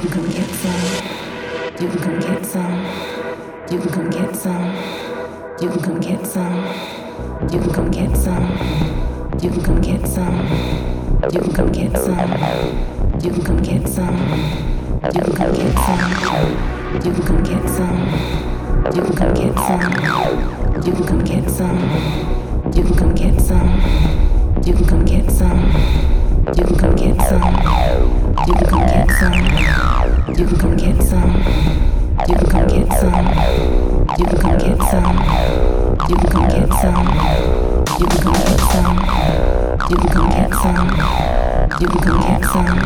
You can come get some. You can come get some. You can come get some. You can come get some. You can come get some. You can come get some. You can come get some. You can go get some. You can go get some. You can go get some. You can go get some. You can go get some. You can go get some. You can go get some. You can come get some. You can come get some. You can come get some. You can come get some. You can come get some. You can come get some. You can come get some.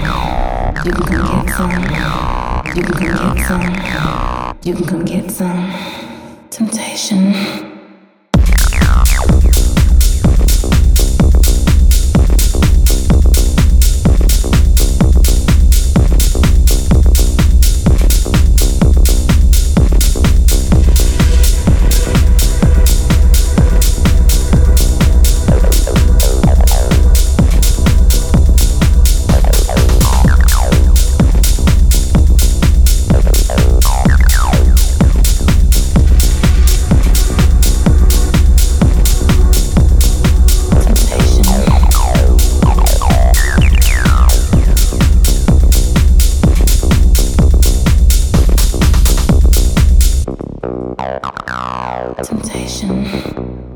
You can come get some. You can come get some. Temptation. Temptation.